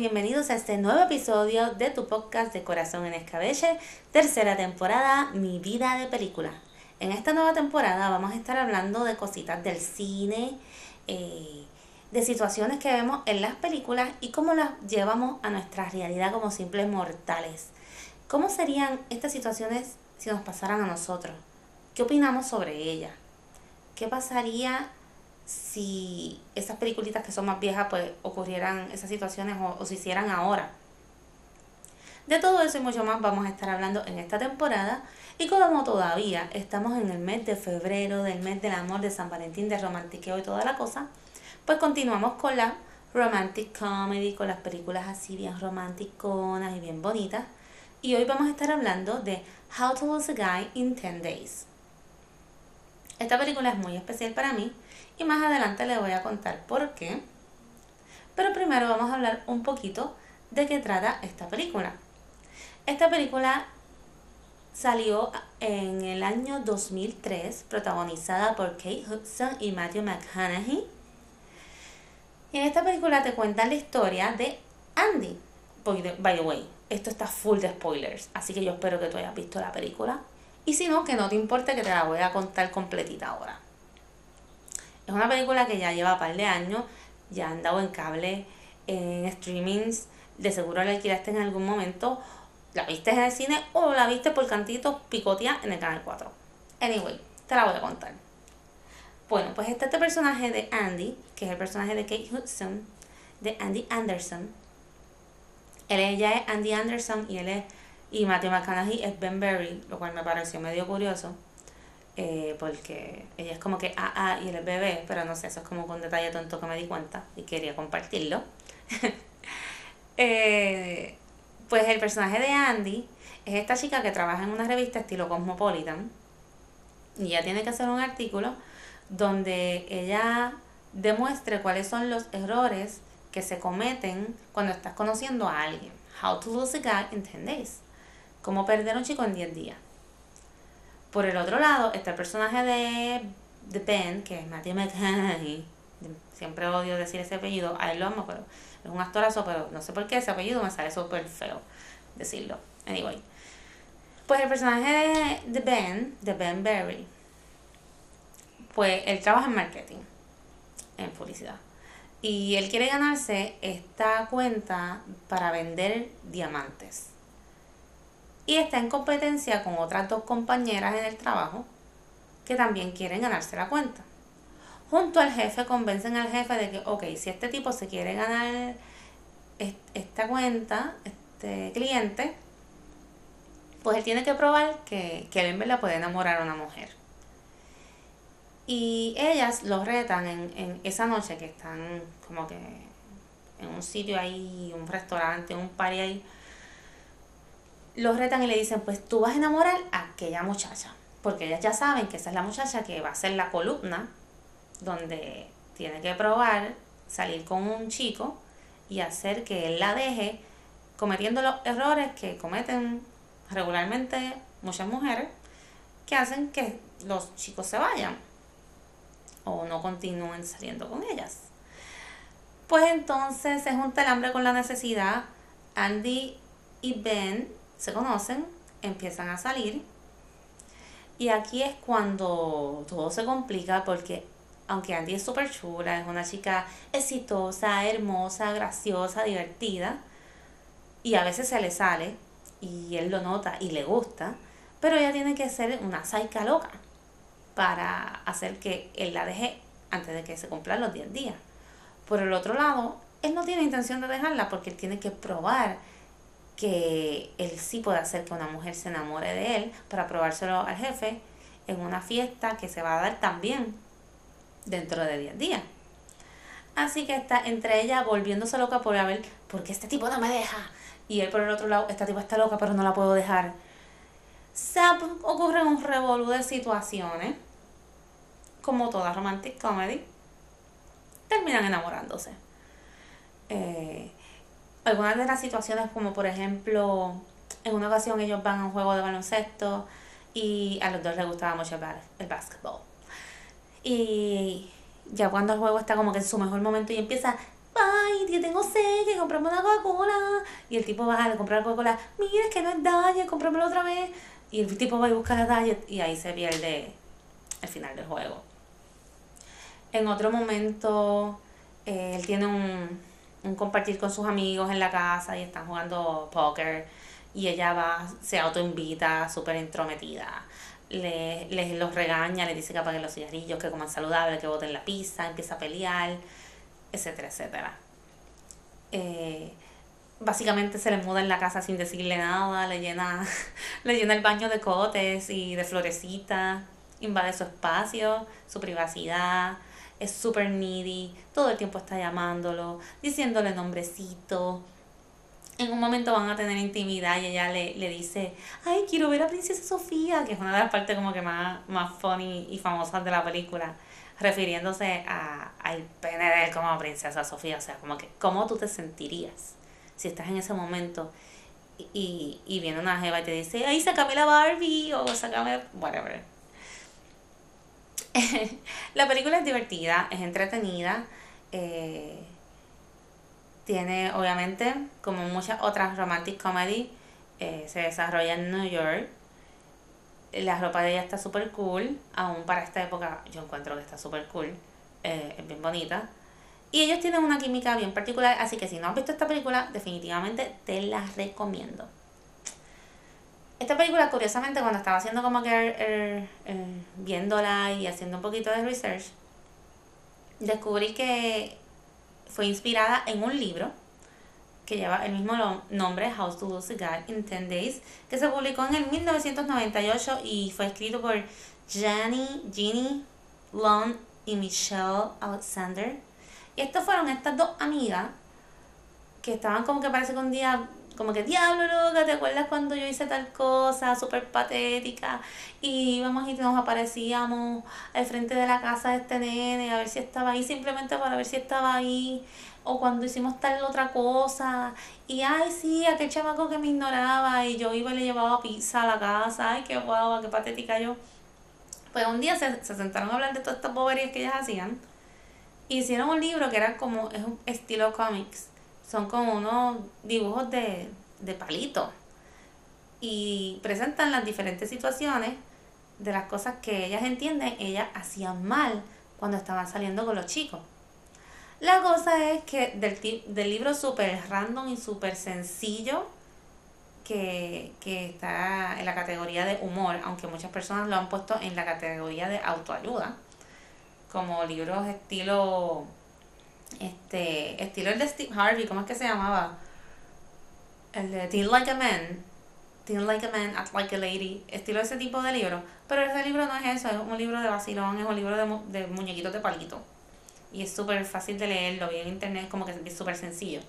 bienvenidos a este nuevo episodio de tu podcast de Corazón en Escabeche, tercera temporada, Mi vida de película. En esta nueva temporada vamos a estar hablando de cositas del cine, eh, de situaciones que vemos en las películas y cómo las llevamos a nuestra realidad como simples mortales. ¿Cómo serían estas situaciones si nos pasaran a nosotros? ¿Qué opinamos sobre ellas? ¿Qué pasaría si esas peliculitas que son más viejas pues ocurrieran esas situaciones o, se hicieran ahora. De todo eso y mucho más vamos a estar hablando en esta temporada y como todavía estamos en el mes de febrero, del mes del amor, de San Valentín, de romantiqueo y toda la cosa, pues continuamos con la romantic comedy, con las películas así bien romanticonas y bien bonitas. Y hoy vamos a estar hablando de How to Lose a Guy in 10 Days. Esta película es muy especial para mí y más adelante les voy a contar por qué. Pero primero vamos a hablar un poquito de qué trata esta película. Esta película salió en el año 2003, protagonizada por Kate Hudson y Matthew McConaughey. Y en esta película te cuentan la historia de Andy. By the way, esto está full de spoilers, así que yo espero que tú hayas visto la película. Y si no, que no te importe que te la voy a contar completita ahora. Es una película que ya lleva un par de años, ya han dado en cable, en streamings, de seguro la alquilaste en algún momento, la viste en el cine o la viste por cantitos picotea en el canal 4. Anyway, te la voy a contar. Bueno, pues este, este personaje de Andy, que es el personaje de Kate Hudson, de Andy Anderson. Él ella es Andy Anderson y él es y Matthew McConaughey es Ben Berry, lo cual me pareció medio curioso. Eh, porque ella es como que AA y él es bebé, pero no sé, eso es como un detalle tonto que me di cuenta y quería compartirlo. Eh, pues el personaje de Andy es esta chica que trabaja en una revista estilo Cosmopolitan y ella tiene que hacer un artículo donde ella demuestre cuáles son los errores que se cometen cuando estás conociendo a alguien. How to lose a guy in 10 days. Cómo perder a un chico en 10 días. Por el otro lado está el personaje de, de Ben, que es Matthew McConaughey. Siempre odio decir ese apellido, a él lo amo, pero es un actorazo, pero no sé por qué ese apellido me sale súper feo decirlo. Anyway. Pues el personaje de, de Ben, de Ben Berry, pues él trabaja en marketing, en publicidad. Y él quiere ganarse esta cuenta para vender diamantes y está en competencia con otras dos compañeras en el trabajo que también quieren ganarse la cuenta. Junto al jefe convencen al jefe de que, ok, si este tipo se quiere ganar esta cuenta, este cliente, pues él tiene que probar que, que él en verdad puede enamorar a una mujer. Y ellas lo retan en, en esa noche que están como que en un sitio ahí, un restaurante, un party ahí los retan y le dicen, pues tú vas a enamorar a aquella muchacha, porque ellas ya saben que esa es la muchacha que va a ser la columna donde tiene que probar salir con un chico y hacer que él la deje cometiendo los errores que cometen regularmente muchas mujeres que hacen que los chicos se vayan o no continúen saliendo con ellas. Pues entonces se junta el hambre con la necesidad. Andy y Ben se conocen, empiezan a salir. Y aquí es cuando todo se complica porque aunque Andy es súper chula, es una chica exitosa, hermosa, graciosa, divertida, y a veces se le sale, y él lo nota y le gusta, pero ella tiene que ser una saica loca para hacer que él la deje antes de que se cumplan los 10 días. Por el otro lado, él no tiene intención de dejarla porque él tiene que probar que él sí puede hacer que una mujer se enamore de él para probárselo al jefe en una fiesta que se va a dar también dentro de 10 días. Así que está entre ella volviéndose loca por a ver, porque este tipo no me deja. Y él por el otro lado, esta tipo está loca, pero no la puedo dejar. Se ocurren un revolú de situaciones, como toda romantic comedy, terminan enamorándose. Eh, algunas de las situaciones como por ejemplo en una ocasión ellos van a un juego de baloncesto y a los dos les gustaba mucho el, el básquetbol. Y ya cuando el juego está como que en su mejor momento y empieza, ay, yo tengo sed, que comprame una Coca-Cola. Y el tipo va a comprar Coca-Cola, mira, es que no es Diet, cómpramelo otra vez. Y el tipo va a buscar la Diet y ahí se pierde el final del juego. En otro momento, eh, él tiene un, un compartir con sus amigos en la casa y están jugando póker y ella va, se autoinvita, súper entrometida. Le, les los regaña, le dice que apaguen los cigarrillos, que coman saludable, que boten la pizza, empieza a pelear, etcétera, etcétera. Eh, básicamente se le muda en la casa sin decirle nada, le llena, le llena el baño de cotes y de florecitas, invade su espacio, su privacidad, es súper needy, todo el tiempo está llamándolo, diciéndole nombrecito, en un momento van a tener intimidad y ella le, le dice, ay, quiero ver a Princesa Sofía, que es una de las partes como que más, más funny y famosas de la película, refiriéndose a, al pene de él como Princesa Sofía, o sea, como que, ¿cómo tú te sentirías si estás en ese momento y, y viene una jeva y te dice, ay, sácame la Barbie o sácame, whatever. la película es divertida, es entretenida. Eh, tiene, obviamente, como muchas otras romantic comedy, eh, se desarrolla en New York. La ropa de ella está súper cool, aún para esta época yo encuentro que está súper cool, eh, es bien bonita. Y ellos tienen una química bien particular, así que si no has visto esta película, definitivamente te la recomiendo. Esta película, curiosamente, cuando estaba haciendo como que viéndola y haciendo un poquito de research, descubrí que fue inspirada en un libro que lleva el mismo nombre, How to Lose Guy in 10 Days, que se publicó en el 1998 y fue escrito por Jenny, Ginny Long y Michelle Alexander. Y estas fueron estas dos amigas que estaban como que parece que un día como que, diablo, loca, ¿te acuerdas cuando yo hice tal cosa súper patética? Y íbamos y nos aparecíamos al frente de la casa de este nene a ver si estaba ahí, simplemente para ver si estaba ahí. O cuando hicimos tal otra cosa. Y, ay, sí, aquel chamaco que me ignoraba y yo iba y le llevaba pizza a la casa. Ay, qué guava, qué patética yo. Pues un día se, se sentaron a hablar de todas estas boberías que ellas hacían. Hicieron un libro que era como, es un estilo cómics son como unos dibujos de, de palito y presentan las diferentes situaciones de las cosas que ellas entienden, ellas hacían mal cuando estaban saliendo con los chicos. La cosa es que del, del libro súper random y súper sencillo, que, que está en la categoría de humor, aunque muchas personas lo han puesto en la categoría de autoayuda, como libros estilo este, estilo el de Steve Harvey, ¿cómo es que se llamaba? El de Teen Like a Man. Teen Like a Man, Act Like a Lady. Estilo ese tipo de libro. Pero ese libro no es eso, es un libro de vacilón, es un libro de, de muñequitos de palito. Y es súper fácil de leerlo, vi en internet, como que es súper sencillo.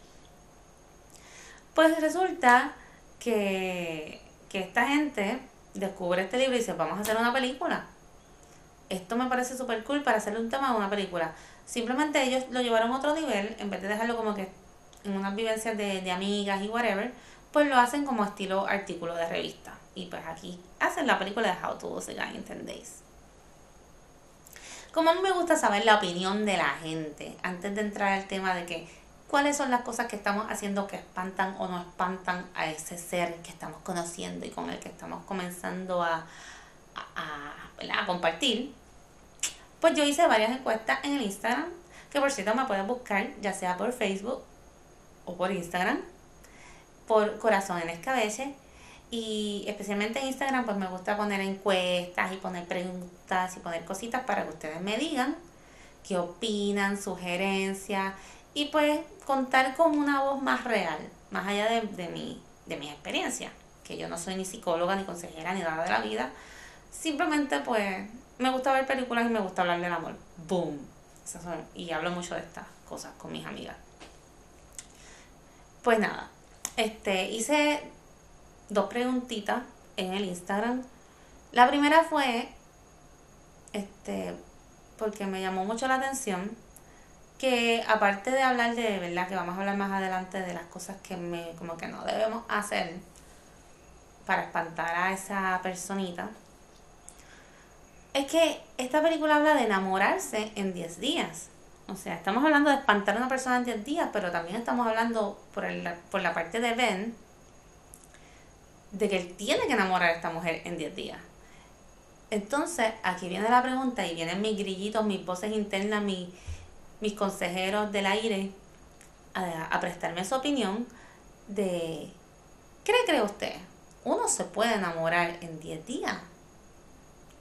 Pues resulta que, que esta gente descubre este libro y dice, vamos a hacer una película. Esto me parece súper cool para hacerle un tema de una película. Simplemente ellos lo llevaron a otro nivel, en vez de dejarlo como que en unas vivencias de, de amigas y whatever, pues lo hacen como estilo artículo de revista. Y pues aquí hacen la película de How to Lose a Guy in 10 Days. Como a mí me gusta saber la opinión de la gente, antes de entrar al tema de que cuáles son las cosas que estamos haciendo que espantan o no espantan a ese ser que estamos conociendo y con el que estamos comenzando a, a, a compartir, pues yo hice varias encuestas en el Instagram, que por cierto me pueden buscar ya sea por Facebook o por Instagram, por Corazón en Escabeche. Y especialmente en Instagram, pues me gusta poner encuestas y poner preguntas y poner cositas para que ustedes me digan qué opinan, sugerencias y pues contar con una voz más real, más allá de, de, mi, de mi experiencia, que yo no soy ni psicóloga, ni consejera, ni nada de la vida. Simplemente pues me gusta ver películas y me gusta hablar del amor. Boom. Y hablo mucho de estas cosas con mis amigas. Pues nada, este, hice dos preguntitas en el Instagram. La primera fue, este, porque me llamó mucho la atención que aparte de hablar de verdad que vamos a hablar más adelante de las cosas que me como que no debemos hacer para espantar a esa personita es que esta película habla de enamorarse en 10 días. O sea, estamos hablando de espantar a una persona en 10 días, pero también estamos hablando por, el, por la parte de Ben, de que él tiene que enamorar a esta mujer en 10 días. Entonces, aquí viene la pregunta y vienen mis grillitos, mis voces internas, mis, mis consejeros del aire a, prestarme su opinión de, ¿qué cree usted? ¿Uno se puede enamorar en 10 días?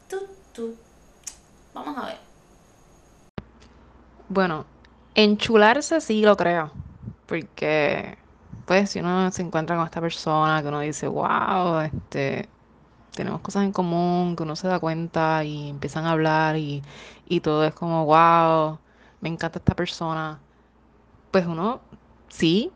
Tú, tú. Vamos a ver. Bueno, enchularse sí lo creo, porque pues si uno se encuentra con esta persona que uno dice, wow, este, tenemos cosas en común, que uno se da cuenta y empiezan a hablar y, y todo es como, wow, me encanta esta persona. Pues uno, sí,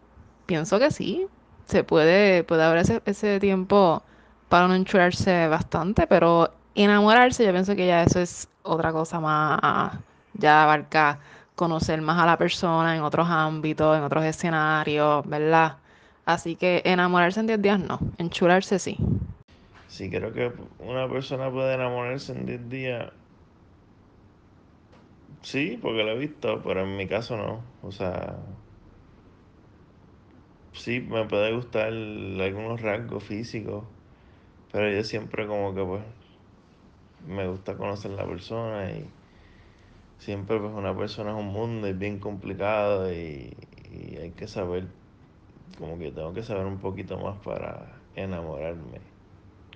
pienso que sí, se puede, puede haber ese, ese tiempo para uno enchularse bastante, pero enamorarse yo pienso que ya eso es otra cosa más, ya abarca conocer más a la persona en otros ámbitos, en otros escenarios, ¿verdad? Así que enamorarse en 10 días no, enchularse sí. Sí, creo que una persona puede enamorarse en 10 días. Sí, porque lo he visto, pero en mi caso no. O sea, sí, me puede gustar algunos rasgos físicos, pero yo siempre como que pues me gusta conocer la persona y siempre pues una persona es un mundo, es bien complicado y, y hay que saber, como que tengo que saber un poquito más para enamorarme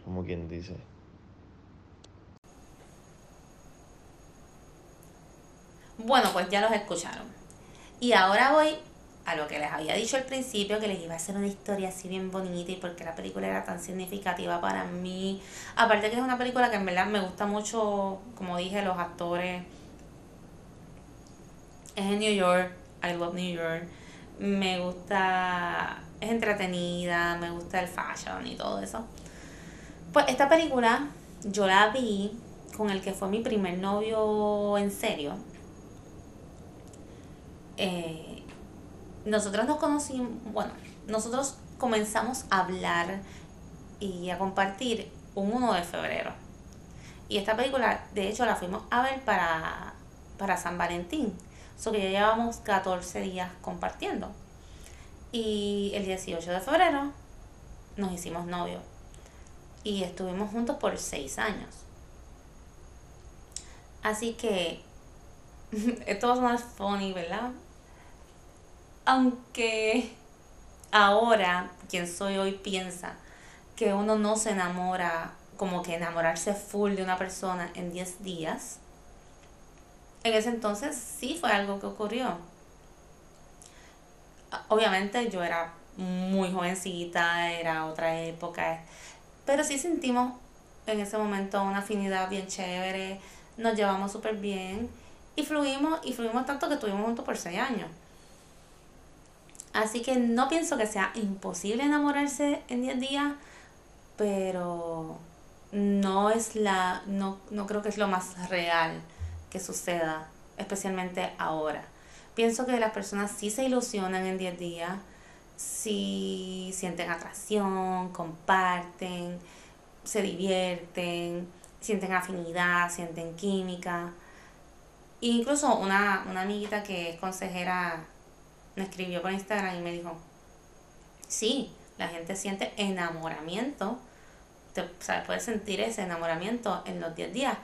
como quien dice. Bueno, pues ya los escucharon. Y ahora voy a lo que les había dicho al principio, que les iba a hacer una historia así bien bonita y porque la película era tan significativa para mí. Aparte que es una película que en verdad me gusta mucho, como dije, los actores. Es en New York, I love New York. Me gusta, es entretenida, me gusta el fashion y todo eso. Pues esta película yo la vi con el que fue mi primer novio en serio. Eh, nosotros nos conocimos, bueno, nosotros comenzamos a hablar y a compartir un 1 de febrero. Y esta película, de hecho, la fuimos a ver para, para San Valentín. So que ya llevamos 14 días compartiendo. Y el 18 de febrero nos hicimos novios y estuvimos juntos por seis años. Así que esto va a sonar funny, ¿verdad? Aunque ahora quien soy hoy piensa que uno no se enamora, como que enamorarse full de una persona en 10 días, en ese entonces sí fue algo que ocurrió. Obviamente yo era muy jovencita, era otra época, pero sí sentimos en ese momento una afinidad bien chévere, nos llevamos súper bien y fluimos y fluimos tanto que estuvimos juntos por seis años. Así que no pienso que sea imposible enamorarse en 10 días, pero no es la, no, no creo que es lo más real que suceda, especialmente ahora. Pienso que las personas sí se ilusionan en 10 días, si sienten atracción, comparten, se divierten, sienten afinidad, sienten química. incluso una, una amiguita que es consejera me escribió por Instagram y me dijo, sí, la gente siente enamoramiento, te, o puedes sentir ese enamoramiento en los 10 días,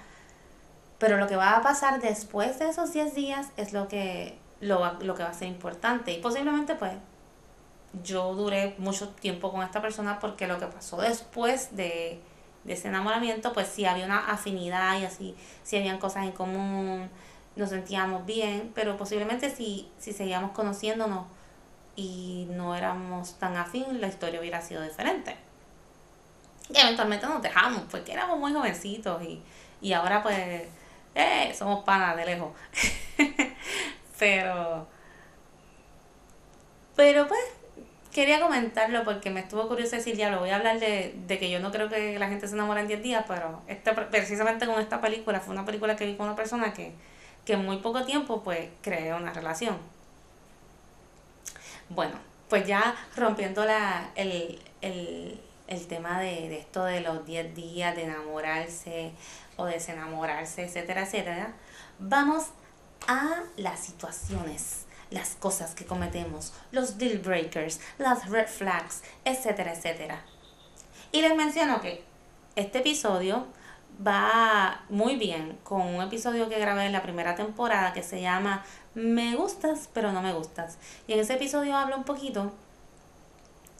pero lo que va a pasar después de esos 10 días es lo que, lo, lo que va a ser importante y posiblemente pues yo duré mucho tiempo con esta persona porque lo que pasó después de, ese enamoramiento, pues sí había una afinidad y así, sí habían cosas en común, nos sentíamos bien, pero posiblemente si, si seguíamos conociéndonos y no éramos tan afín, la historia hubiera sido diferente. Y eventualmente nos dejamos, porque éramos muy jovencitos y, y ahora pues eh, somos panas de lejos. pero, pero pues quería comentarlo porque me estuvo curioso decir, ya lo voy a hablar de, que yo no creo que la gente se enamore en 10 días, pero esta, precisamente con esta película, fue una película que vi con una persona que, en muy poco tiempo pues creó una relación. Bueno, pues ya rompiendo la, el, tema de, de esto de los 10 días de enamorarse o desenamorarse, etcétera, etcétera, vamos a las situaciones, las cosas que cometemos, los deal breakers, las red flags, etcétera, etcétera. Y les menciono que este episodio va muy bien con un episodio que grabé en la primera temporada que se llama Me gustas pero no me gustas. Y en ese episodio hablo un poquito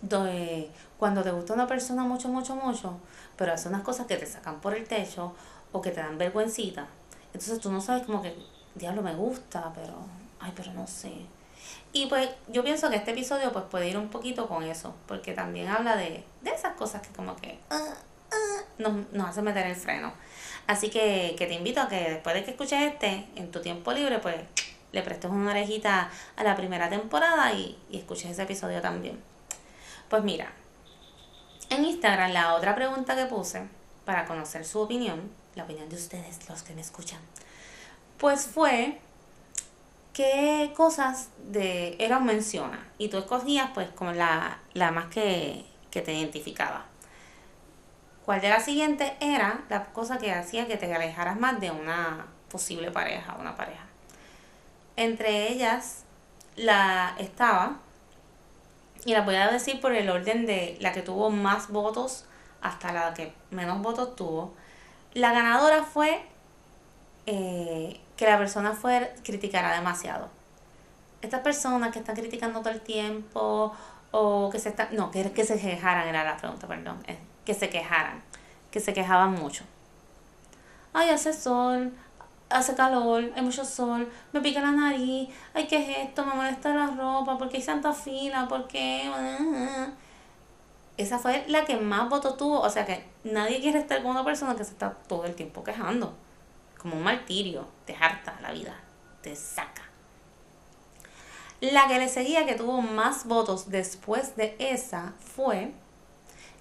de cuando te gusta una persona mucho, mucho, mucho, pero hace unas cosas que te sacan por el techo o que te dan vergüencita. Entonces tú no sabes como que, diablo, me gusta, pero, ay, pero no sé. Y pues yo pienso que este episodio pues puede ir un poquito con eso, porque también habla de, de esas cosas que como que ah, nos, nos hace meter el freno. Así que, que te invito a que después de que escuches este, en tu tiempo libre, pues le prestes una orejita a la primera temporada y, y escuches ese episodio también. Pues mira, en Instagram la otra pregunta que puse para conocer su opinión, la opinión de ustedes, los que me escuchan, pues fue qué cosas de él menciona y tú escogías pues como la, la más que, que te identificaba. ¿Cuál de las siguientes era la cosa que hacía que te alejaras más de una posible pareja, una pareja? Entre ellas la estaba y la voy a decir por el orden de la que tuvo más votos hasta la que menos votos tuvo. La ganadora fue eh, que la persona fue criticara demasiado. Estas personas que están criticando todo el tiempo o que se están, no, que, que se quejaran era la pregunta, perdón, que se quejaran, que se quejaban mucho. Ay, hace sol, hace calor, hay mucho sol, me pica la nariz, ay, ¿qué es esto? Me molesta la ropa, porque hay tanta fila? ¿Por qué? Esa fue la que más votos tuvo, o sea que nadie quiere estar con una persona que se está todo el tiempo quejando. Como un martirio, te harta la vida, te saca. La que le seguía, que tuvo más votos después de esa, fue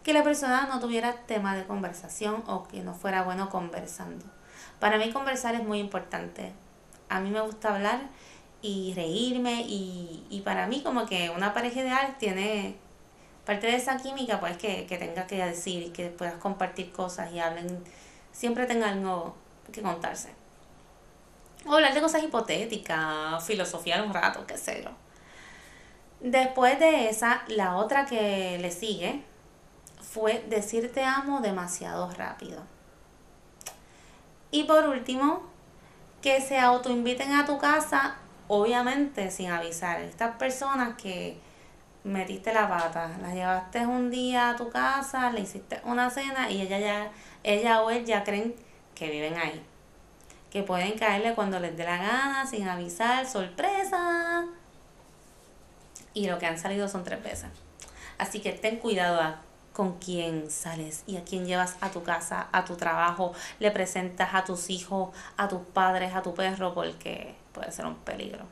que la persona no tuviera tema de conversación o que no fuera bueno conversando. Para mí conversar es muy importante. A mí me gusta hablar y reírme y, para mí como que una pareja ideal tiene parte de esa química pues que, que tenga que decir y que puedas compartir cosas y hablen, siempre tengan algo que contarse. O hablar de cosas hipotéticas, filosofía un rato, qué sé yo. Después de esa, la otra que le sigue fue decir te amo demasiado rápido. Y por último, que se autoinviten a tu casa, obviamente sin avisar. Estas personas que metiste la pata, las llevaste un día a tu casa, le hiciste una cena y ella ya, ella o él ya creen que viven ahí. Que pueden caerle cuando les dé la gana, sin avisar, sorpresa. Y lo que han salido son tres veces. Así que ten cuidado con quién sales y a quién llevas a tu casa, a tu trabajo, le presentas a tus hijos, a tus padres, a tu perro, porque puede ser un peligro.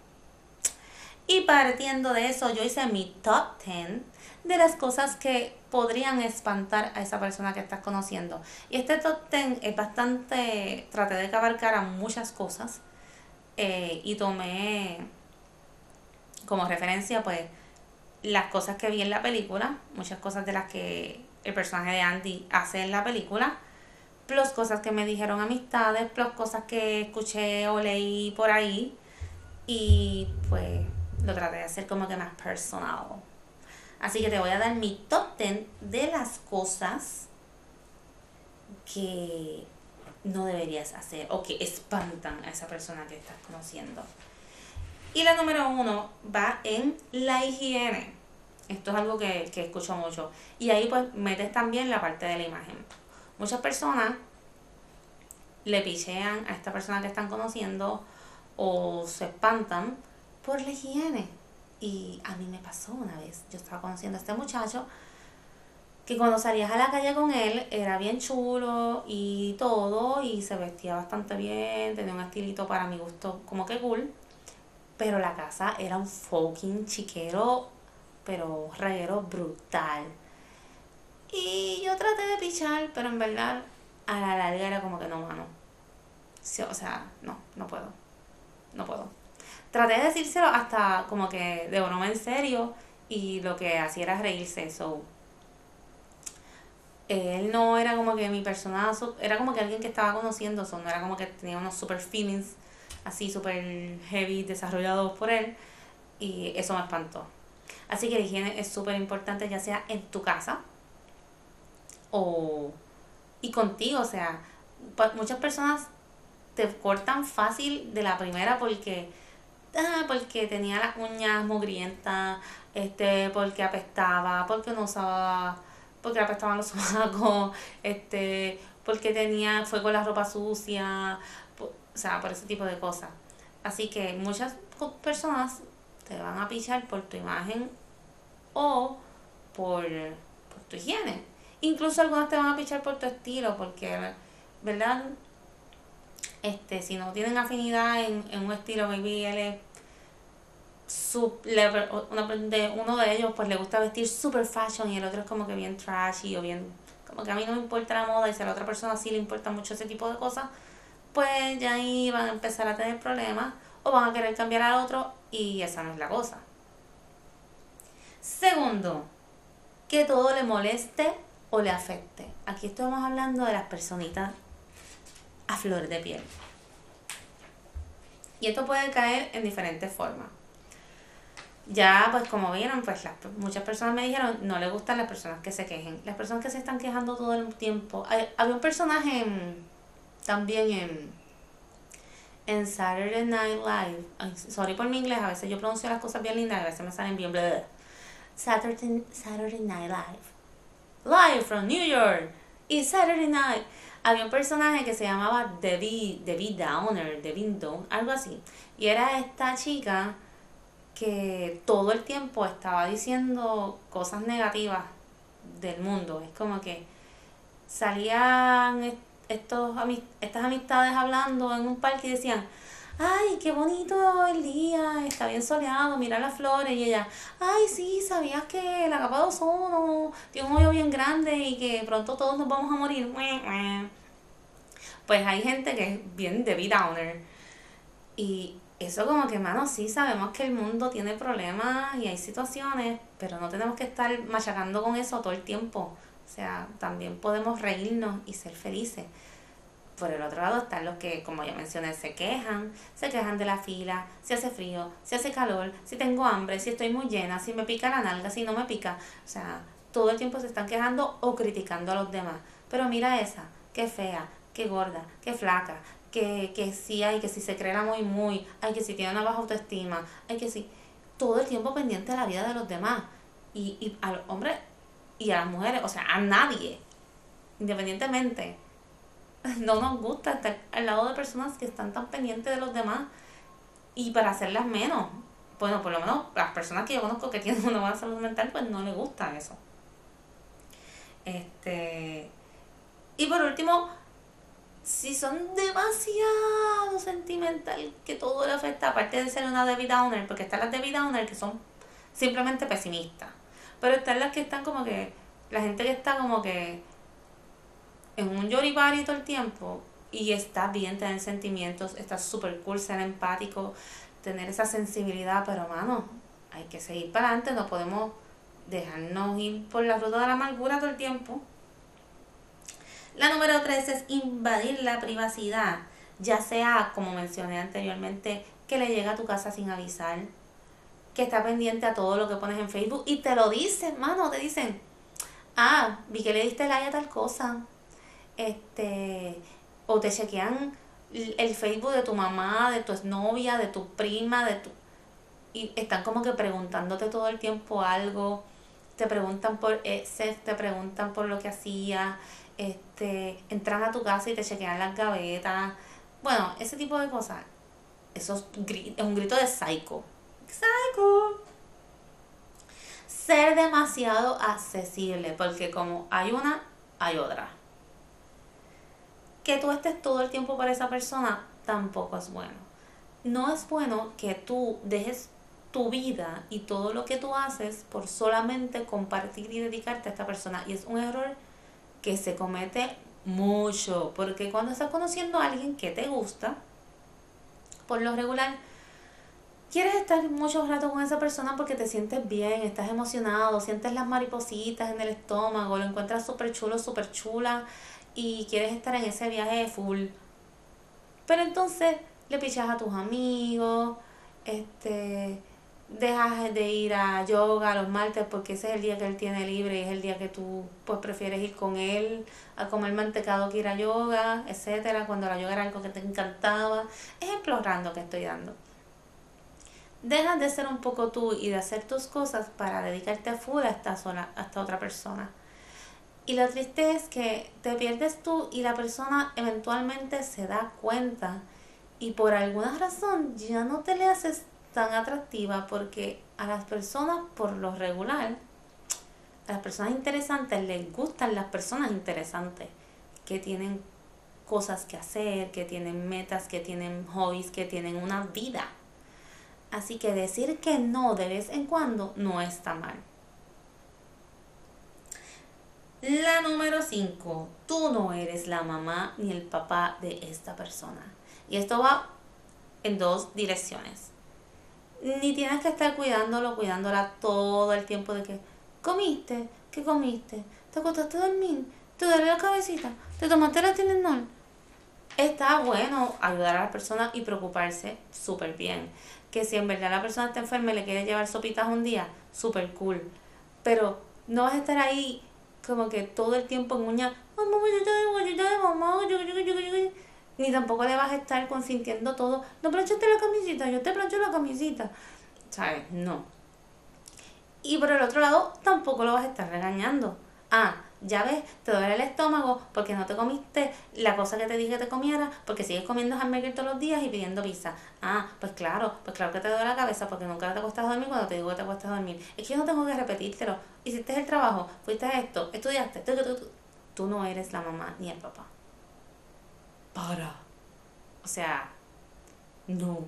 Y partiendo de eso, yo hice mi top 10 de las cosas que podrían espantar a esa persona que estás conociendo. Y este top 10 es bastante, traté de abarcar a muchas cosas eh, y tomé como referencia pues las cosas que vi en la película, muchas cosas de las que el personaje de Andy hace en la película, plus cosas que me dijeron amistades, plus cosas que escuché o leí por ahí y pues lo traté de hacer como que más personal. Así que te voy a dar mi top 10 de las cosas que no deberías hacer o que espantan a esa persona que estás conociendo. Y la número uno va en la higiene. Esto es algo que, que escucho mucho. Y ahí pues metes también la parte de la imagen. Muchas personas le pichean a esta persona que están conociendo o se espantan por la higiene. Y a mí me pasó una vez. Yo estaba conociendo a este muchacho que cuando salías a la calle con él era bien chulo y todo y se vestía bastante bien, tenía un estilito para mi gusto como que cool. Pero la casa era un fucking chiquero, pero reguero brutal. Y yo traté de pichar, pero en verdad a la larga era como que no, mano. o sea, no, no puedo. No puedo. Traté de decírselo hasta como que de broma en serio y lo que hacía era reírse. So, él no era como que mi persona, era como que alguien que estaba conociendo, so, no era como que tenía unos super feelings así súper heavy desarrollados por él y eso me espantó. Así que la higiene es súper importante ya sea en tu casa o y contigo, o sea, muchas personas te cortan fácil de la primera porque ah, porque tenía las uñas mugrientas, este, porque apestaba, porque no usaba, porque apestaban los sobacos, este, porque tenía, fue con la ropa sucia, o sea, por ese tipo de cosas. Así que muchas personas te van a pichar por tu imagen o por, por tu higiene. Incluso algunas te van a pichar por tu estilo, porque, ¿verdad? Este, si no tienen afinidad en, en un estilo, maybe él es su, uno, de, uno de ellos pues le gusta vestir super fashion y el otro es como que bien trashy o bien como que a mí no me importa la moda y si a la otra persona sí le importa mucho ese tipo de cosas, pues ya ahí van a empezar a tener problemas o van a querer cambiar al otro y esa no es la cosa. Segundo, que todo le moleste o le afecte. Aquí estamos hablando de las personitas a flor de piel. Y esto puede caer en diferentes formas. Ya, pues como vieron, pues las, muchas personas me dijeron, no le gustan las personas que se quejen. Las personas que se están quejando todo el tiempo. había un personaje también en, en Saturday Night Live. sorry por mi inglés, a veces yo pronuncio las cosas bien lindas, a veces me salen bien. Saturday, Saturday Night Live. Live from New York. Y Saturday Night había un personaje que se llamaba Debbie, Debbie Downer, Debbie Down, algo así. Y era esta chica que todo el tiempo estaba diciendo cosas negativas del mundo. Es como que salían estos, estas amistades hablando en un parque y decían, ay, qué bonito el día, está bien soleado, mira las flores. Y ella, ay, sí, ¿sabías que la capa de ozono tiene un hoyo bien grande y que pronto todos nos vamos a morir? Pues hay gente que es bien de downer. Y eso como que, mano, sí sabemos que el mundo tiene problemas y hay situaciones, pero no tenemos que estar machacando con eso todo el tiempo. O sea, también podemos reírnos y ser felices. Por el otro lado están los que, como ya mencioné, se quejan, se quejan de la fila, si hace frío, si hace calor, si tengo hambre, si estoy muy llena, si me pica la nalga, si no me pica. O sea, todo el tiempo se están quejando o criticando a los demás. Pero mira esa, qué fea, qué gorda, qué flaca, que, que sí hay, que si se cree muy, muy, hay que si tiene una baja autoestima, hay que si, todo el tiempo pendiente de la vida de los demás. Y, y a los hombres y a las mujeres, o sea, a nadie, independientemente, no nos gusta estar al lado de personas que están tan pendientes de los demás y para hacerlas menos. Bueno, por lo menos las personas que yo conozco que tienen una buena salud mental, pues no les gusta eso. Este. Y por último, si son demasiado sentimental que todo le afecta, aparte de ser una Debbie Downer, porque están las Debbie Downer que son simplemente pesimistas, pero están las que están como que, la gente que está como que en un yoribari todo el tiempo y está bien tener sentimientos, está súper cool ser empático, tener esa sensibilidad, pero mano, hay que seguir para adelante, no podemos dejarnos ir por la ruta de la amargura todo el tiempo. La número tres es invadir la privacidad, ya sea, como mencioné anteriormente, que le llega a tu casa sin avisar, que está pendiente a todo lo que pones en Facebook y te lo dicen, mano, te dicen, ah, vi que le diste like a tal cosa, este, o te chequean el Facebook de tu mamá, de tu exnovia, de tu prima, de tu y están como que preguntándote todo el tiempo algo, te preguntan por ese, te preguntan por lo que hacía, este, entran a tu casa y te chequean las gavetas. Bueno, ese tipo de cosas. Eso es, un grito de psycho. Psycho. Ser demasiado accesible, porque como hay una, hay otra. Que tú estés todo el tiempo para esa persona tampoco es bueno. No es bueno que tú dejes tu vida y todo lo que tú haces por solamente compartir y dedicarte a esta persona. Y es un error que se comete mucho, porque cuando estás conociendo a alguien que te gusta, por lo regular, quieres estar mucho rato con esa persona porque te sientes bien, estás emocionado, sientes las maripositas en el estómago, lo encuentras súper chulo, súper chula y quieres estar en ese viaje full. Pero entonces le pichas a tus amigos, este, dejas de ir a yoga los martes porque ese es el día que él tiene libre y es el día que tú pues prefieres ir con él a comer mantecado que ir a yoga, etcétera, cuando la yoga era algo que te encantaba. Ejemplos random que estoy dando. Dejas de ser un poco tú y de hacer tus cosas para dedicarte full a esta, sola, a esta otra persona. Y lo triste es que te pierdes tú y la persona eventualmente se da cuenta y por alguna razón ya no te le haces tan atractiva porque a las personas por lo regular, a las personas interesantes les gustan las personas interesantes que tienen cosas que hacer, que tienen metas, que tienen hobbies, que tienen una vida. Así que decir que no de vez en cuando no está mal. La número 5. Tú no eres la mamá ni el papá de esta persona. Y esto va en dos direcciones ni tienes que estar cuidándolo, cuidándola todo el tiempo de que comiste, ¿qué comiste? ¿Te acostaste a dormir? ¿Te duele la cabecita? ¿Te tomaste la Tylenol? Está bueno ayudar a la persona y preocuparse súper bien. Que si en verdad la persona está enferma y le quiere llevar sopitas un día, súper cool. Pero no vas a estar ahí como que todo el tiempo en uña, ni tampoco le vas a estar consintiendo todo. No planchaste la camisita, yo te plancho la camisita. ¿Sabes? No. Y por el otro lado, tampoco lo vas a estar regañando. Ah, ya ves, te duele el estómago porque no te comiste la cosa que te dije que te comiera, porque sigues comiendo hamburger todos los días y pidiendo pizza. Ah, pues claro, pues claro que te duele la cabeza porque nunca te acuestas a dormir cuando te digo que te acuestas a dormir. Es que yo no tengo que repetírtelo. Hiciste el trabajo, fuiste a esto, estudiaste, tú, tú, tú no eres la mamá ni el papá para. O sea, no.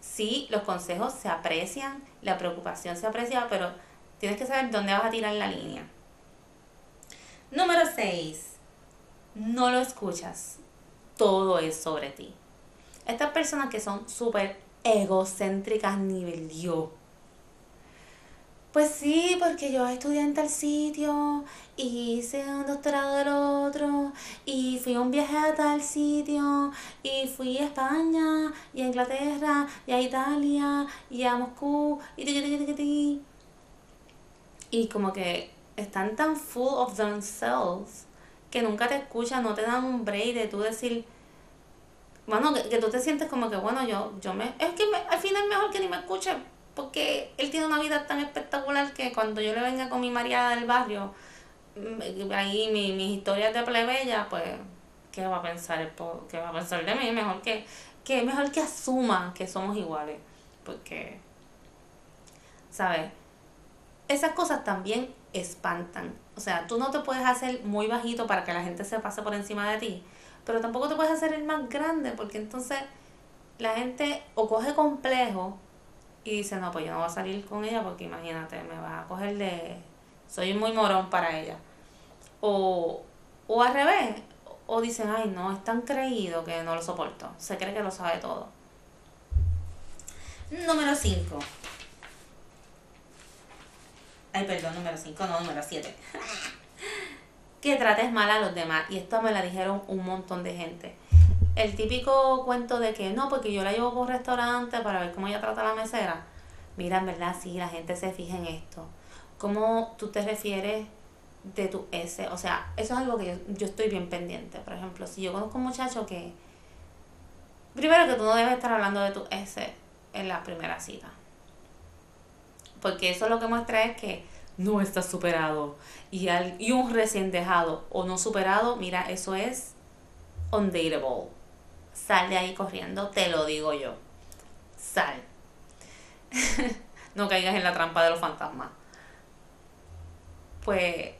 Sí, los consejos se aprecian, la preocupación se aprecia, pero tienes que saber dónde vas a tirar la línea. Número 6. No lo escuchas. Todo es sobre ti. Estas personas que son súper egocéntricas nivel yo pues sí, porque yo estudié en tal sitio y hice un doctorado del otro y fui un viaje a tal sitio y fui a España y a Inglaterra y a Italia y a Moscú y y como que están tan full of themselves que nunca te escuchan, no te dan un break de tú decir, bueno, que, tú te sientes como que, bueno, yo, yo me, es que al final es mejor que ni me escuchen porque él tiene una vida tan espectacular que cuando yo le venga con mi María del barrio, mm, ahí mi, mis historias de plebeya, pues, ¿qué va a pensar qué va a pensar de mí? Mejor que, que, mejor que asuma que somos iguales, porque, ¿sabes? Esas cosas también espantan. O sea, tú no te puedes hacer muy bajito para que la gente se pase por encima de ti, pero tampoco te puedes hacer el más grande, porque entonces la gente o coge complejo y dice, no, pues yo no voy a salir con ella porque imagínate, me va a coger de... Soy muy morón para ella. O, o al revés, o dicen, ay, no, es tan creído que no lo soporto. Se cree que lo sabe todo. Número 5. Ay, perdón, número 5, no, número 7. que trates mal a los demás. Y esto me la dijeron un montón de gente el típico cuento de que no, porque yo la llevo por un restaurante para ver cómo ella trata a la mesera. Mira, en verdad, sí, la gente se fija en esto. ¿Cómo tú te refieres de tu S? O sea, eso es algo que yo, estoy bien pendiente. Por ejemplo, si yo conozco un muchacho que. Primero que tú no debes estar hablando de tu S en la primera cita. Porque eso lo que muestra es que no estás superado. Y, al, y un recién dejado o no superado, mira, eso es undateable Sal de ahí corriendo, te lo digo yo. Sal. no caigas en la trampa de los fantasmas. Pues,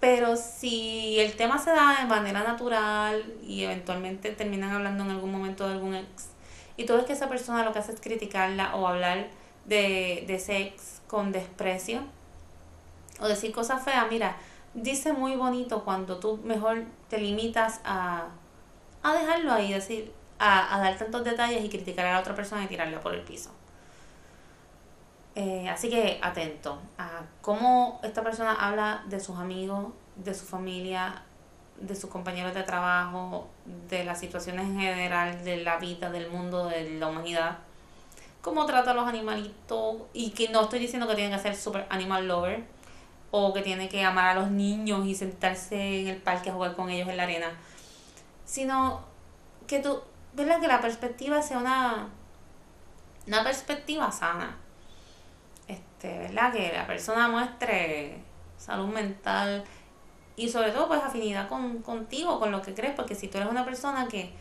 pero si el tema se da de manera natural y eventualmente terminan hablando en algún momento de algún ex, y todo es que esa persona lo que hace es criticarla o hablar de, de con desprecio, o decir cosas feas, mira, dice muy bonito cuando tú mejor te limitas a a dejarlo ahí, decir, a, dar tantos detalles y criticar a la otra persona y tirarla por el piso. Eh, así que atento a cómo esta persona habla de sus amigos, de su familia, de sus compañeros de trabajo, de las situaciones en general, de la vida, del mundo, de la humanidad. Cómo trata a los animalitos. Y que no estoy diciendo que tienen que ser super animal lover. O que tiene que amar a los niños y sentarse en el parque a jugar con ellos en la arena. Sino que tú, ¿verdad? Que la perspectiva sea una, una perspectiva sana. Este, ¿verdad? Que la persona muestre salud mental y sobre todo pues afinidad con, contigo, con lo que crees, porque si tú eres una persona que,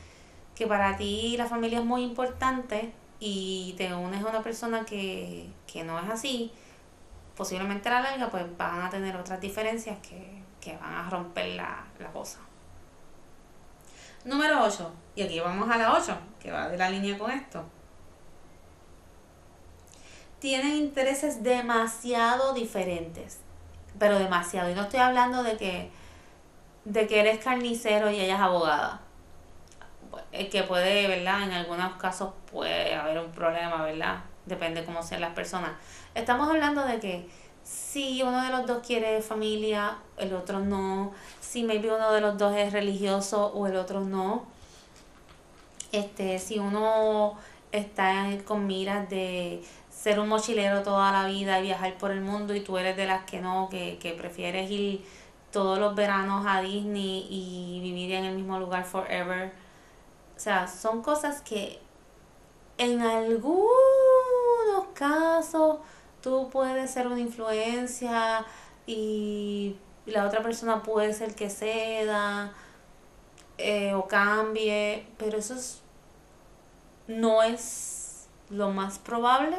que para ti la familia es muy importante y te unes a una persona que, que no es así, posiblemente a la larga pues van a tener otras diferencias que, que van a romper la, la cosa. Número 8, y aquí vamos a la 8, que va de la línea con esto. Tienen intereses demasiado diferentes pero demasiado. Y no estoy hablando de que, de que eres carnicero y ella es abogada. Que puede, ¿verdad? En algunos casos puede haber un problema, ¿verdad? Depende cómo sean las personas. Estamos hablando de que si uno de los dos quiere familia, el otro no. Si maybe uno de los dos es religioso o el otro no. Este, si uno está con miras de ser un mochilero toda la vida y viajar por el mundo y tú eres de las que no, que, que prefieres ir todos los veranos a Disney y vivir en el mismo lugar forever. O sea, son cosas que en algunos casos tú puedes ser una influencia y la otra persona puede ser que ceda eh, o cambie, pero eso es, no es lo más probable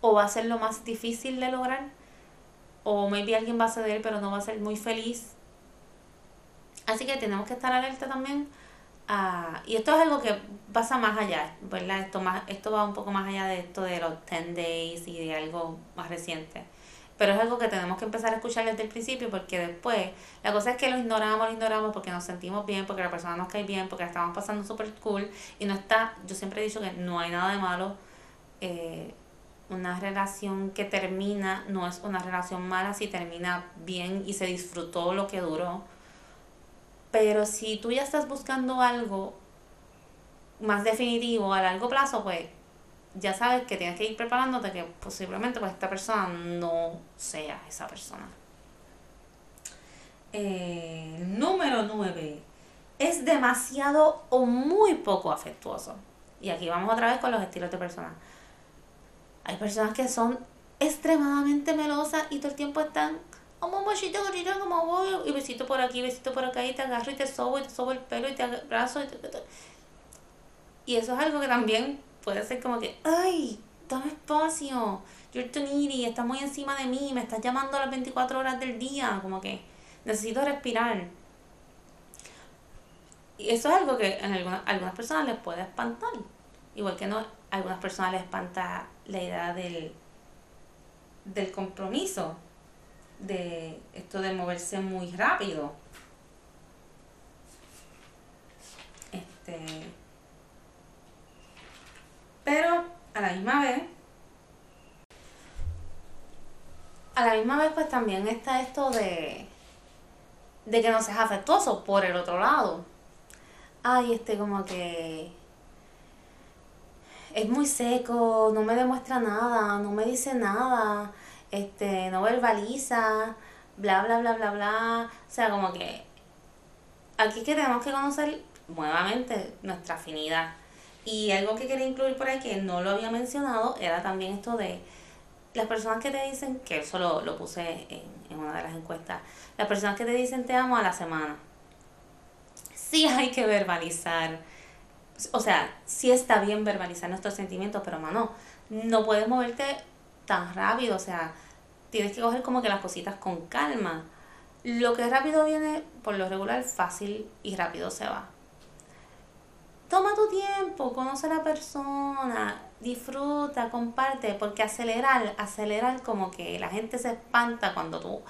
o va a ser lo más difícil de lograr, o maybe alguien va a ceder pero no va a ser muy feliz. Así que tenemos que estar alerta también. Y esto es algo que pasa más allá, ¿verdad? Esto, más, esto va un poco más allá de esto de los 10 days y de algo más reciente. Pero es algo que tenemos que empezar a escuchar desde el principio porque después, la cosa es que lo ignoramos, lo ignoramos porque nos sentimos bien, porque la persona nos cae bien, porque la estamos pasando súper cool y no está, yo siempre he dicho que no hay nada de malo. Eh, una relación que termina no es una relación mala si termina bien y se disfrutó lo que duró. Pero si tú ya estás buscando algo más definitivo a largo plazo, pues ya sabes que tienes que ir preparándote que posiblemente pues esta persona no sea esa persona. Eh, número 9. Es demasiado o muy poco afectuoso. Y aquí vamos otra vez con los estilos de personas hay personas que son extremadamente melosas y todo el tiempo están y besito por aquí, besito por acá, y te agarro y te sobo, y te sobo el pelo, y te abrazo, y, y eso es algo que también puede ser como que, ay, dame espacio, you're too needy, estás muy encima de mí, me estás llamando a las 24 horas del día, como que necesito respirar. Y eso es algo que en algunas, algunas personas les puede espantar, igual que no, a algunas personas les espanta la idea del, del compromiso, de esto de moverse muy rápido. Este, pero a la misma vez, a la misma vez pues también está esto de, de que no seas afectuoso por el otro lado. Ay, este como que es muy seco, no me demuestra nada, no me dice nada, este, no verbaliza, bla, bla, bla, bla, bla. O sea, como que aquí que tenemos que conocer nuevamente nuestra afinidad. Y algo que quería incluir por ahí que no lo había mencionado era también esto de las personas que te dicen, que eso lo, lo puse en, en una de las encuestas, las personas que te dicen te amo a la semana. Sí hay que verbalizar o sea, sí está bien verbalizar nuestros sentimientos, pero mano, no puedes moverte tan rápido, o sea, tienes que coger como que las cositas con calma. Lo que rápido viene, por lo regular, fácil y rápido se va. Toma tu tiempo, conoce a la persona, disfruta, comparte, porque acelerar, acelerar como que la gente se espanta cuando tú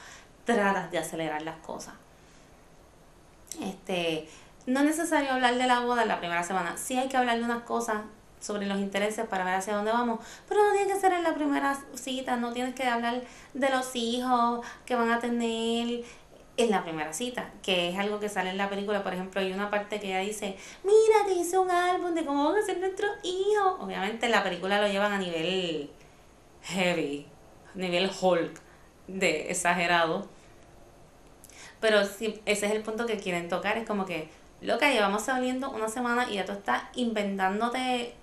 tratas de acelerar las cosas. Este, no es necesario hablar de la boda en la primera semana. Sí hay que hablar de unas cosas sobre los intereses para ver hacia dónde vamos, pero no tiene que ser en la primera cita, no tienes que hablar de los hijos que van a tener. en la primera cita, que es algo que sale en la película, por ejemplo, hay una parte que ella dice, mira, te hice un álbum de cómo van a ser nuestros hijos. Obviamente en la película lo llevan a nivel heavy, nivel Hulk, de exagerado. Pero sí, ese es el punto que quieren tocar, es como que, loca, llevamos saliendo una semana y ya tú estás inventándote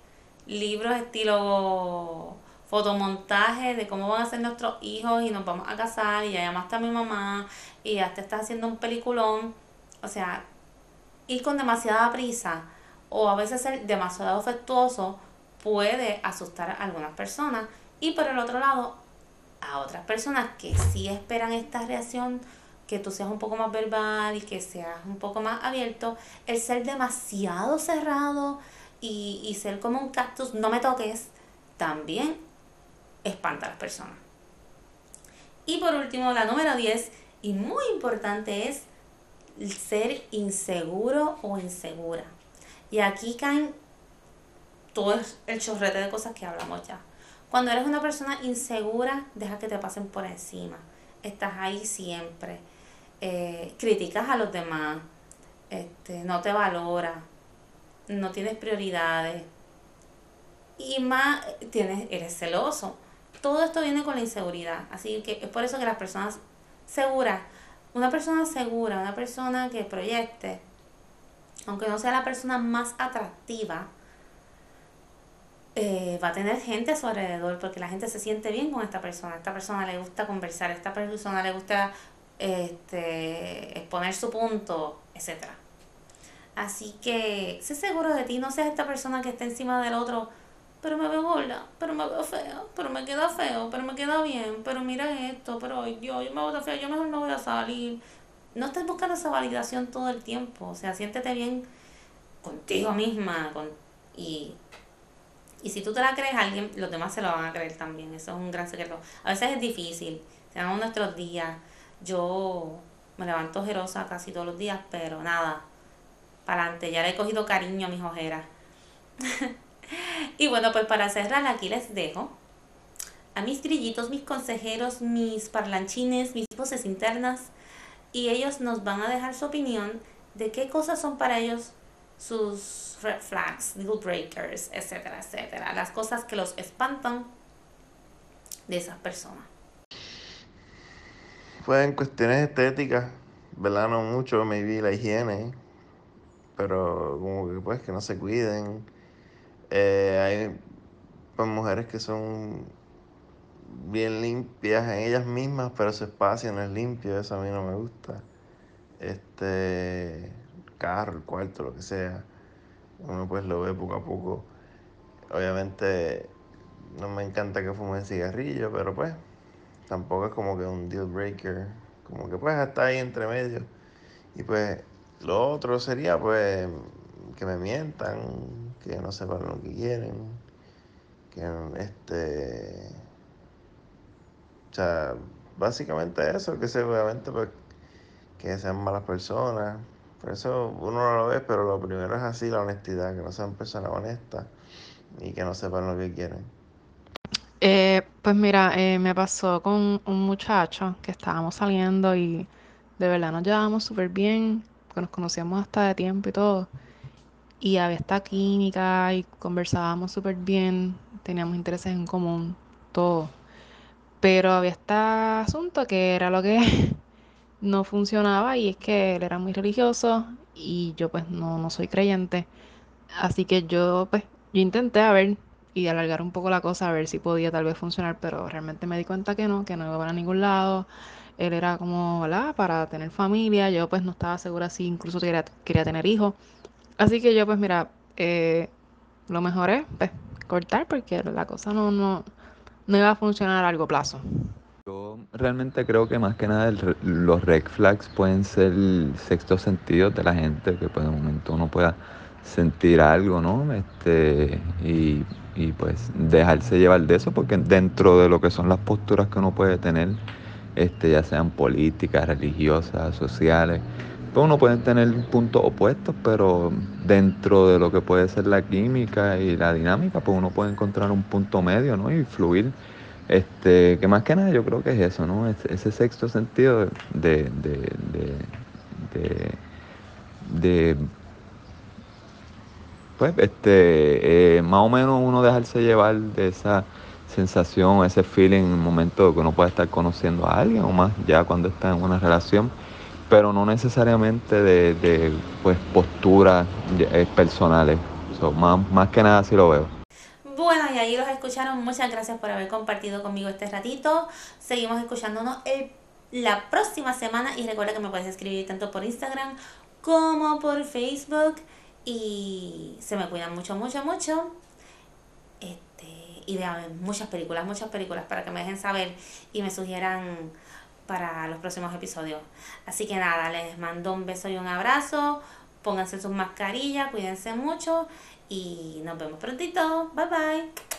libros estilo fotomontaje de cómo van a ser nuestros hijos y nos vamos a casar y ya llamaste a mi mamá y ya te estás haciendo un peliculón. O sea, ir con demasiada prisa o a veces ser demasiado afectuoso puede asustar a algunas personas y por el otro lado a otras personas que sí esperan esta reacción que tú seas un poco más verbal y que seas un poco más abierto, el ser demasiado cerrado y, ser como un cactus, no me toques, también espanta a las personas. Y por último, la número 10, y muy importante, es ser inseguro o insegura. Y aquí caen todo el chorrete de cosas que hablamos ya. Cuando eres una persona insegura, deja que te pasen por encima. Estás ahí siempre. Eh, criticas a los demás. Este, no te valora. No tienes prioridades. Y más, tienes, eres celoso todo esto viene con la inseguridad. Así que es por eso que las personas seguras, una persona segura, una persona que proyecte, aunque no sea la persona más atractiva, eh, va a tener gente a su alrededor porque la gente se siente bien con esta persona. Esta persona le gusta conversar, esta persona le gusta este, exponer su punto, etc. Así que sé seguro de ti, no seas esta persona que está encima del otro pero me veo gorda, pero me veo fea, pero me queda feo, pero me queda bien, pero mira esto, pero yo, yo me veo fea, yo mejor no voy a salir. No estés buscando esa validación todo el tiempo, o sea, siéntete bien contigo misma con, y, y si tú te la crees a alguien, los demás se lo van a creer también, eso es un gran secreto. A veces es difícil, tenemos nuestros días, yo me levanto ojerosa casi todos los días, pero nada, para adelante, ya le he cogido cariño a mis ojeras. Y bueno, pues para cerrar aquí les dejo a mis grillitos, mis consejeros, mis parlanchines, mis voces internas y ellos nos van a dejar su opinión de qué cosas son para ellos sus red flags, deal breakers, etcétera, etcétera. Las cosas que los espantan de esas personas. Pues en cuestiones estéticas, ¿verdad? No mucho, maybe la higiene, pero como que pues que no se cuiden eh, hay pues, mujeres que son bien limpias en ellas mismas, pero su espacio no es limpio, eso a mí no me gusta. Este carro, el cuarto, lo que sea. Uno pues lo ve poco a poco. Obviamente no me encanta que fume cigarrillo, pero pues tampoco es como que un deal breaker. Como que pues está ahí entre medio. Y pues lo otro sería pues que me mientan, que no sepan lo que quieren, que este, o sea, básicamente eso, que seguramente pues, que sean malas personas, por eso uno no lo ve, pero lo primero es así, la honestidad, que no sean personas honestas y que no sepan lo que quieren. Eh, pues mira, eh, me pasó con un muchacho que estábamos saliendo y de verdad nos llevábamos súper bien, que nos conocíamos hasta de tiempo y todo y había esta química y conversábamos súper bien, teníamos intereses en común, todo. Pero había este asunto que era lo que no funcionaba y es que él era muy religioso y yo pues no, no soy creyente. Así que yo pues yo intenté a ver y alargar un poco la cosa a ver si podía tal vez funcionar, pero realmente me di cuenta que no, que no iba para ningún lado. Él era como, ¿verdad? Para tener familia, yo pues no estaba segura si incluso quería, quería tener hijos. Así que yo pues mira, eh, lo mejor es pues, cortar porque la cosa no, no, no iba a funcionar a largo plazo. Yo realmente creo que más que nada los red flags pueden ser el sexto sentido de la gente, que pues de momento uno pueda sentir algo, ¿no? Este, y, y pues dejarse llevar de eso, porque dentro de lo que son las posturas que uno puede tener, este, ya sean políticas, religiosas, sociales, uno puede tener puntos opuestos, pero dentro de lo que puede ser la química y la dinámica, pues uno puede encontrar un punto medio, ¿no? Y fluir Este, que más que nada yo creo que es eso, ¿no? Ese, sexto sentido de, de, de, de, de pues, este, eh, más o menos uno dejarse llevar de esa sensación, ese feeling en el momento que uno puede estar conociendo a alguien o más ya cuando está en una relación, pero no necesariamente de, de pues, posturas eh, personales. So, más, más que nada así lo veo. Bueno, y ahí los escucharon. Muchas gracias por haber compartido conmigo este ratito. Seguimos escuchándonos la próxima semana. Y recuerda que me puedes escribir tanto por Instagram como por Facebook. Y se me cuidan mucho, mucho, mucho. Y vean muchas películas, muchas películas para que me dejen saber y me sugieran para los próximos episodios. Así que nada, les mando un beso y un abrazo. Pónganse sus mascarillas, cuídense mucho y nos vemos prontito. Bye bye.